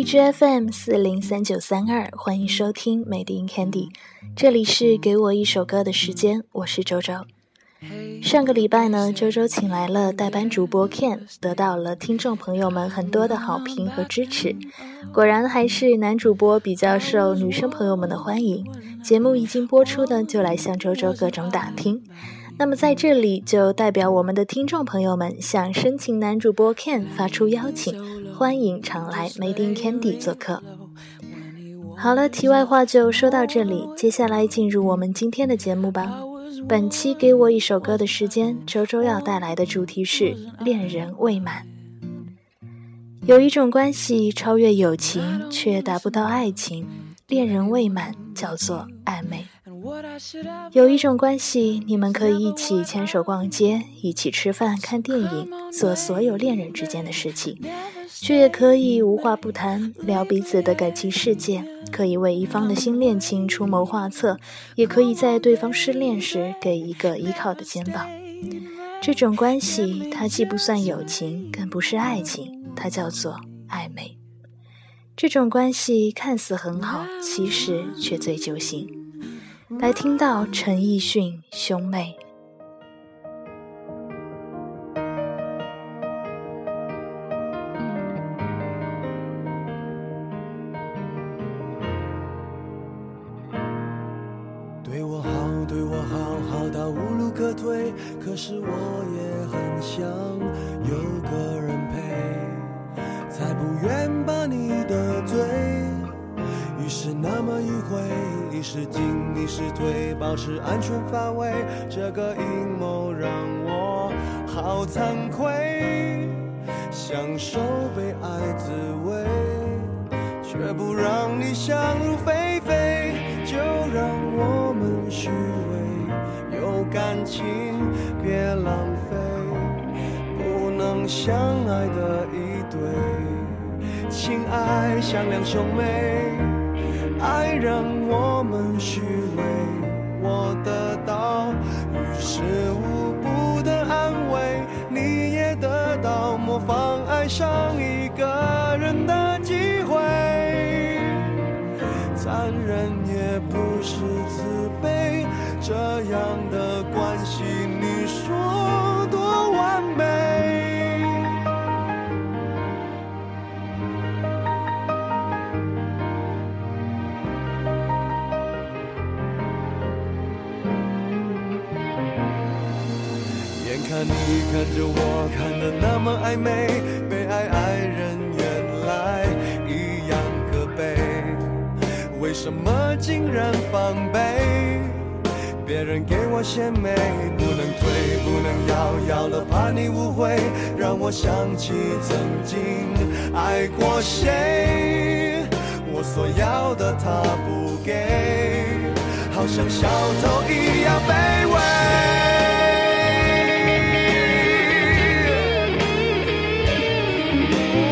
荔枝 FM 四零三九三二，欢迎收听 Made in Candy，这里是给我一首歌的时间，我是周周。上个礼拜呢，周周请来了代班主播 Ken，得到了听众朋友们很多的好评和支持。果然还是男主播比较受女生朋友们的欢迎。节目一经播出呢，就来向周周各种打听。那么在这里就代表我们的听众朋友们向深情男主播 Ken 发出邀请，欢迎常来 Made in Candy 做客。好了，题外话就说到这里，接下来进入我们今天的节目吧。本期给我一首歌的时间，周周要带来的主题是恋人未满。有一种关系超越友情，却达不到爱情，恋人未满叫做暧昧。有一种关系，你们可以一起牵手逛街，一起吃饭、看电影，做所有恋人之间的事情，却也可以无话不谈，聊彼此的感情世界，可以为一方的新恋情出谋划策，也可以在对方失恋时给一个依靠的肩膀。这种关系，它既不算友情，更不是爱情，它叫做暧昧。这种关系看似很好，其实却最揪心。来听到陈奕迅兄妹。却不让你想入非非。就让我们虚伪，有感情别浪费，不能相爱的一对，情爱像两兄妹。爱让我们虚伪，我得到于事无补的安慰，你也得到模仿爱上一看你看着我，看得那么暧昧，被爱爱人原来一样可悲，为什么竟然防备？别人给我献媚，不能退，不能要，要了怕你误会，让我想起曾经爱过谁，我所要的他不给，好像小偷一样卑微。兄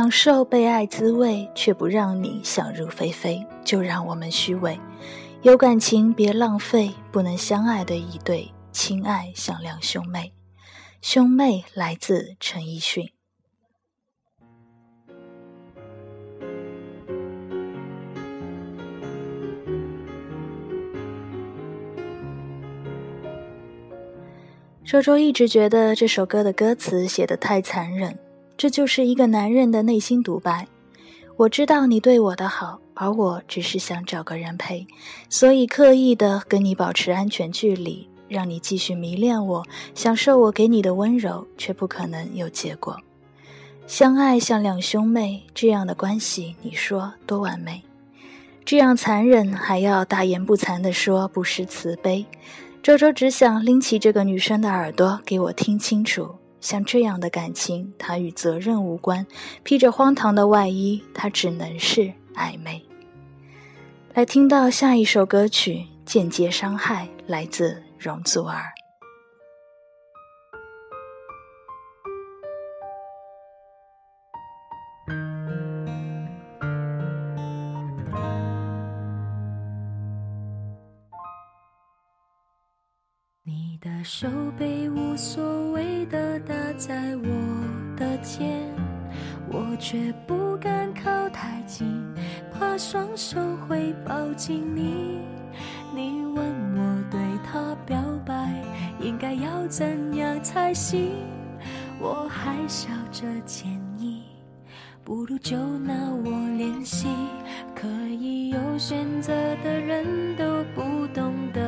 享受被爱滋味，却不让你想入非非，就让我们虚伪。有感情别浪费，不能相爱的一对，亲爱像两兄妹。兄妹来自陈奕迅。周周一直觉得这首歌的歌词写得太残忍，这就是一个男人的内心独白。我知道你对我的好，而我只是想找个人陪，所以刻意的跟你保持安全距离，让你继续迷恋我，享受我给你的温柔，却不可能有结果。相爱像两兄妹这样的关系，你说多完美？这样残忍，还要大言不惭地说不失慈悲。周周只想拎起这个女生的耳朵，给我听清楚。像这样的感情，它与责任无关，披着荒唐的外衣，它只能是暧昧。来听到下一首歌曲《间接伤害》，来自容祖儿。你的手背在我的肩，我却不敢靠太近，怕双手会抱紧你。你问我对他表白应该要怎样才行，我还笑着建议，不如就拿我练习。可以有选择的人都不懂得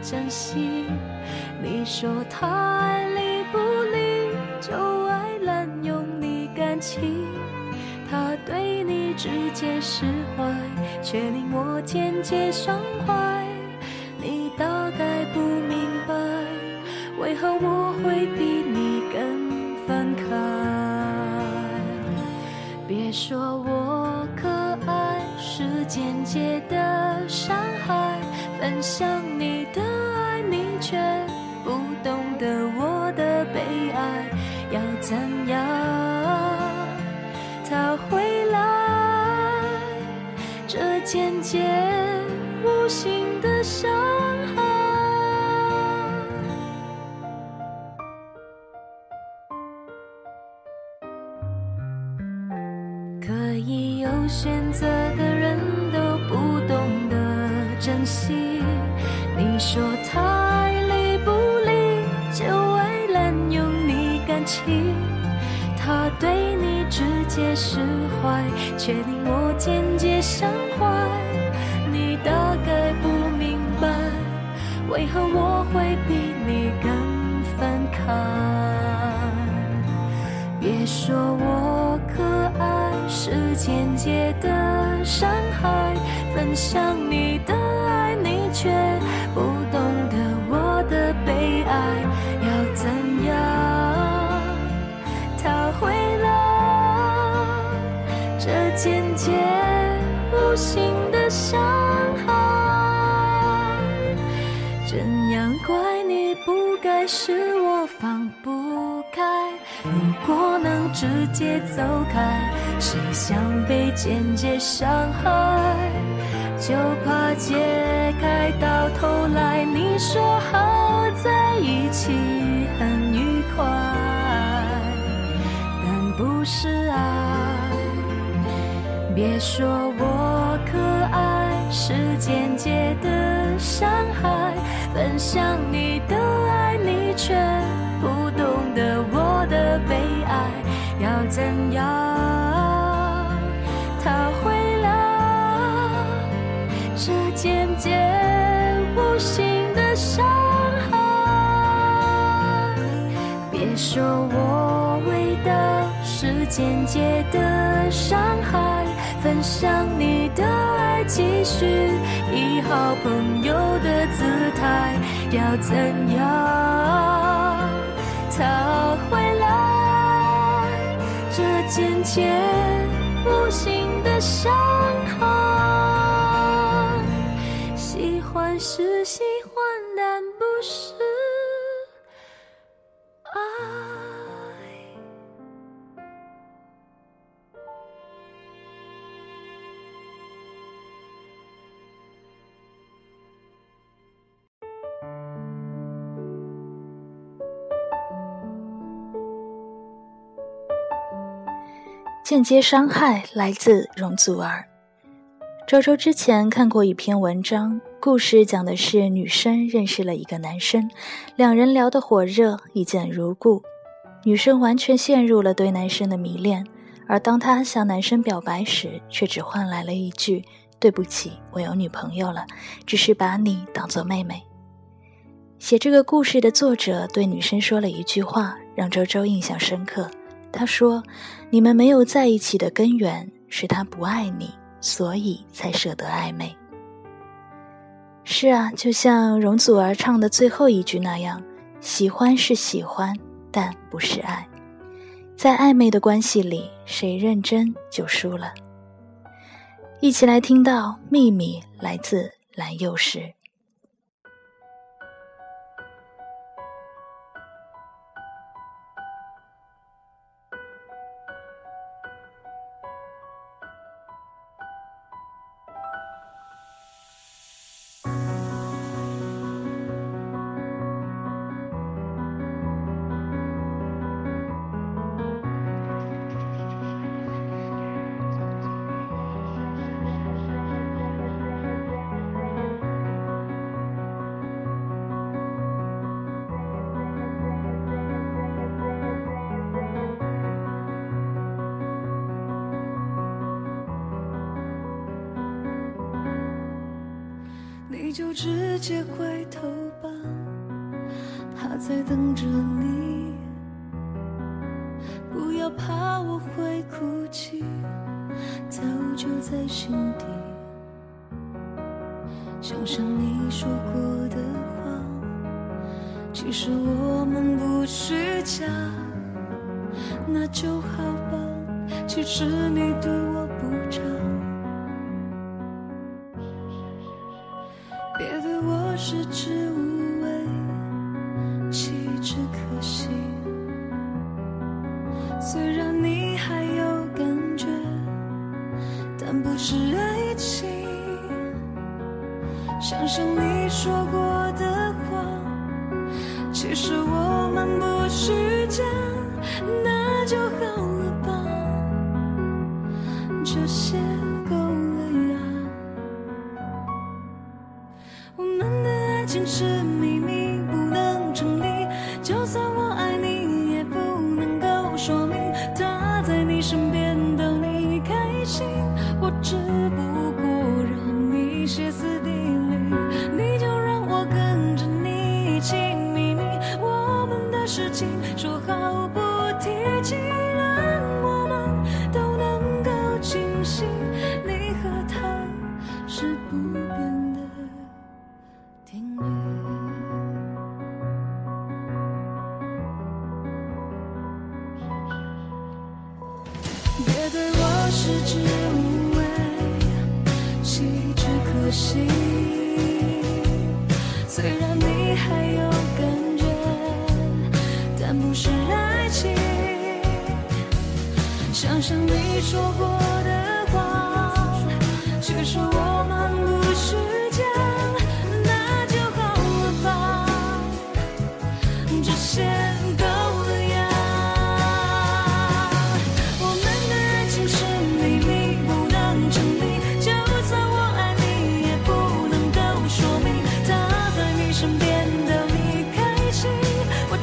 珍惜。你说他爱些释怀，却令我渐渐伤怀。你大概不明白，为何我会比你更分开。别说我可爱，是间接的伤害。分享你的爱，你却不懂得。我的悲哀要怎样？渐渐无形的伤害，有些释怀，却令我渐渐伤怀。你大概不明白，为何我是我放不开。如果能直接走开，谁想被间接伤害？就怕解开到头来，你说好在一起很愉快，但不是爱。别说我可爱，是间接的伤害。分享你的爱，你却不懂得我的悲哀要怎样？他会来，这间接无形的伤害。别说我伟大，是间接的伤害。分享你的继续以好朋友的姿态，要怎样？他会来，这渐渐无形的伤口。喜欢是喜欢，但不是。间接伤害来自容祖儿。周周之前看过一篇文章，故事讲的是女生认识了一个男生，两人聊得火热，一见如故。女生完全陷入了对男生的迷恋，而当她向男生表白时，却只换来了一句“对不起，我有女朋友了，只是把你当做妹妹。”写这个故事的作者对女生说了一句话，让周周印象深刻。他说：“你们没有在一起的根源是他不爱你，所以才舍得暧昧。”是啊，就像容祖儿唱的最后一句那样：“喜欢是喜欢，但不是爱。”在暧昧的关系里，谁认真就输了。一起来听到秘密来自蓝又时。就直接回头吧，他在等着你。不要怕我会哭泣，早就在心底。想想你说过的话，其实我们不虚假，那就好吧。其实你对我是痴食之无味，弃之可惜。虽然你还有感觉，但不是爱情。想想你说过的话，却说我。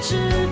是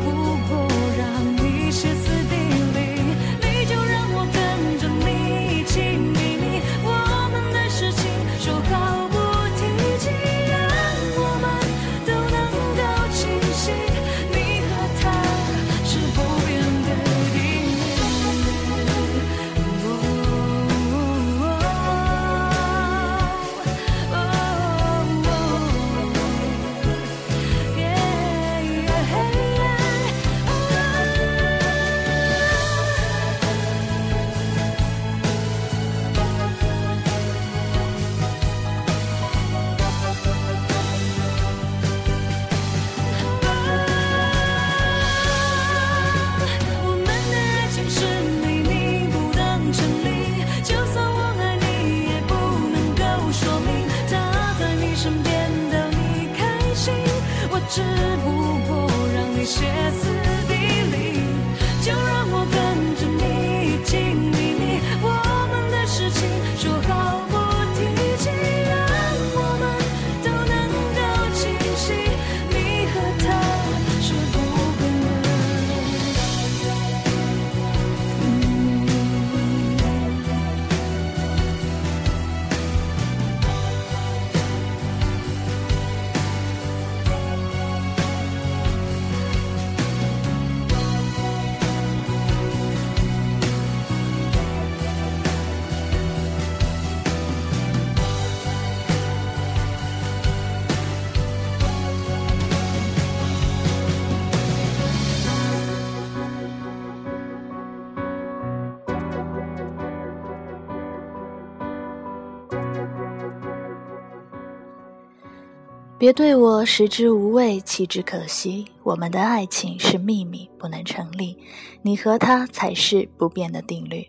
别对我食之无味，弃之可惜。我们的爱情是秘密，不能成立。你和他才是不变的定律。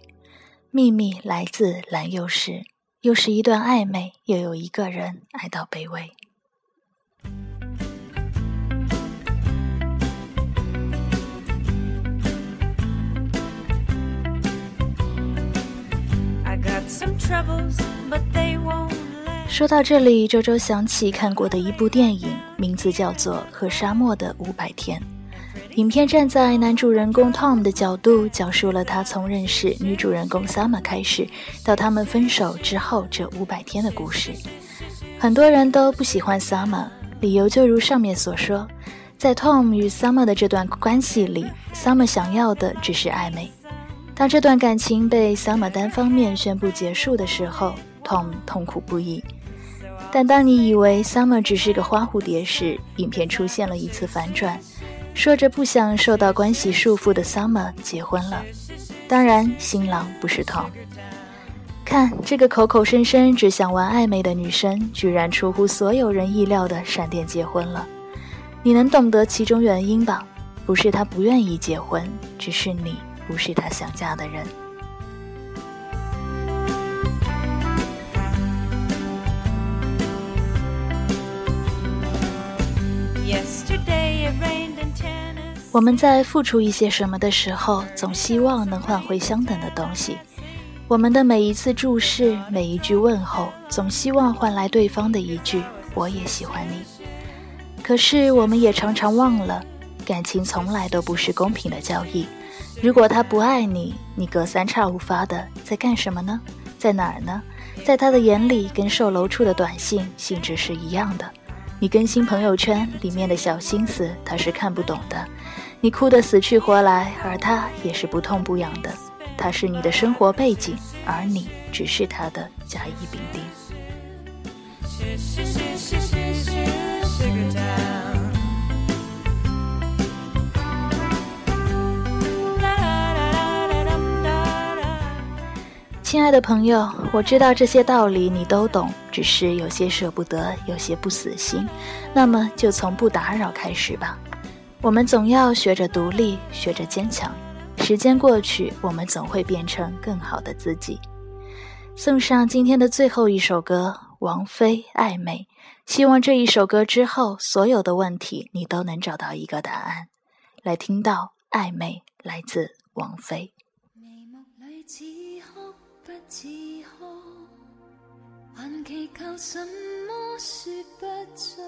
秘密来自蓝又时，又是一段暧昧，又有一个人爱到卑微。I got some troubles, but they won't. 说到这里，周周想起看过的一部电影，名字叫做《和沙漠的五百天》。影片站在男主人公 Tom 的角度，讲述了他从认识女主人公 Summer 开始，到他们分手之后这五百天的故事。很多人都不喜欢 Summer，理由就如上面所说，在 Tom 与 Summer 的这段关系里，Summer 想要的只是暧昧。当这段感情被 Summer 单方面宣布结束的时候，Tom 痛苦不已。但当你以为 Summer 只是个花蝴蝶时，影片出现了一次反转，说着不想受到关系束缚的 Summer 结婚了。当然，新郎不是 Tom。看这个口口声声只想玩暧昧的女生，居然出乎所有人意料的闪电结婚了。你能懂得其中原因吧？不是她不愿意结婚，只是你不是她想嫁的人。我们在付出一些什么的时候，总希望能换回相等的东西。我们的每一次注视，每一句问候，总希望换来对方的一句“我也喜欢你”。可是，我们也常常忘了，感情从来都不是公平的交易。如果他不爱你，你隔三差五发的在干什么呢？在哪儿呢？在他的眼里，跟售楼处的短信性质是一样的。你更新朋友圈里面的小心思，他是看不懂的。你哭得死去活来，而他也是不痛不痒的。他是你的生活背景，而你只是他的甲乙丙丁。亲爱的朋友，我知道这些道理你都懂，只是有些舍不得，有些不死心。那么就从不打扰开始吧。我们总要学着独立，学着坚强。时间过去，我们总会变成更好的自己。送上今天的最后一首歌，王菲《暧昧》。希望这一首歌之后，所有的问题你都能找到一个答案。来听到《暧昧》，来自王菲。自喝，还祈求什么说不出，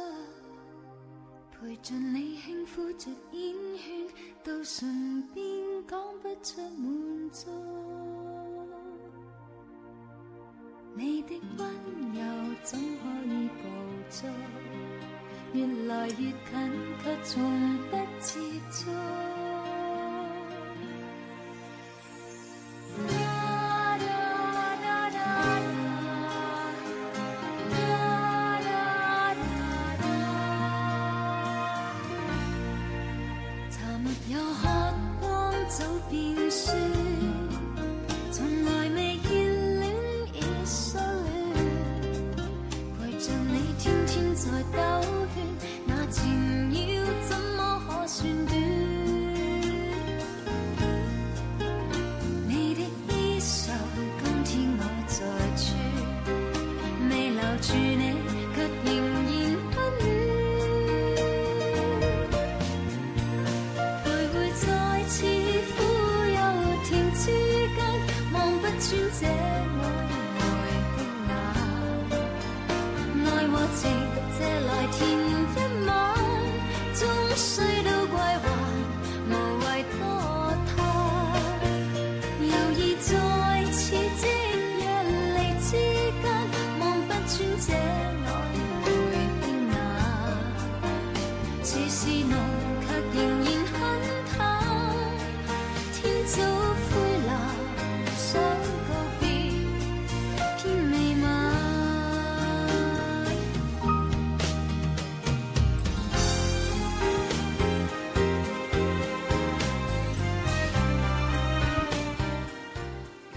陪着你轻呼着烟圈，到唇边讲不出满足。你的温柔怎可以捕捉？越来越近，却从不接触。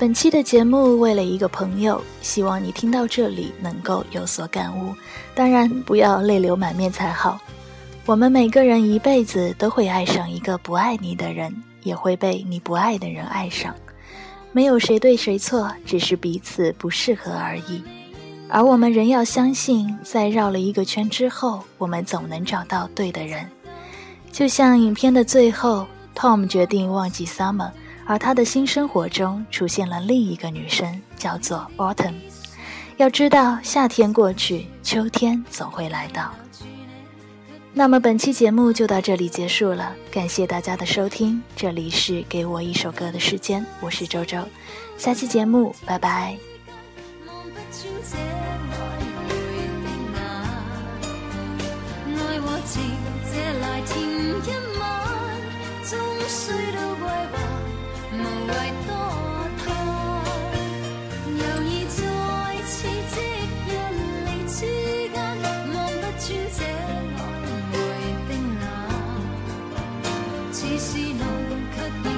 本期的节目为了一个朋友希望你听到这里能够有所感悟。当然不要泪流满面才好。我们每个人一辈子都会爱上一个不爱你的人。也会被你不爱的人爱上，没有谁对谁错，只是彼此不适合而已。而我们仍要相信，在绕了一个圈之后，我们总能找到对的人。就像影片的最后，Tom 决定忘记 Summer，而他的新生活中出现了另一个女生，叫做 Autumn。要知道，夏天过去，秋天总会来到。那么本期节目就到这里结束了，感谢大家的收听，这里是给我一首歌的时间，我是周周，下期节目拜拜。似是浓，却淡。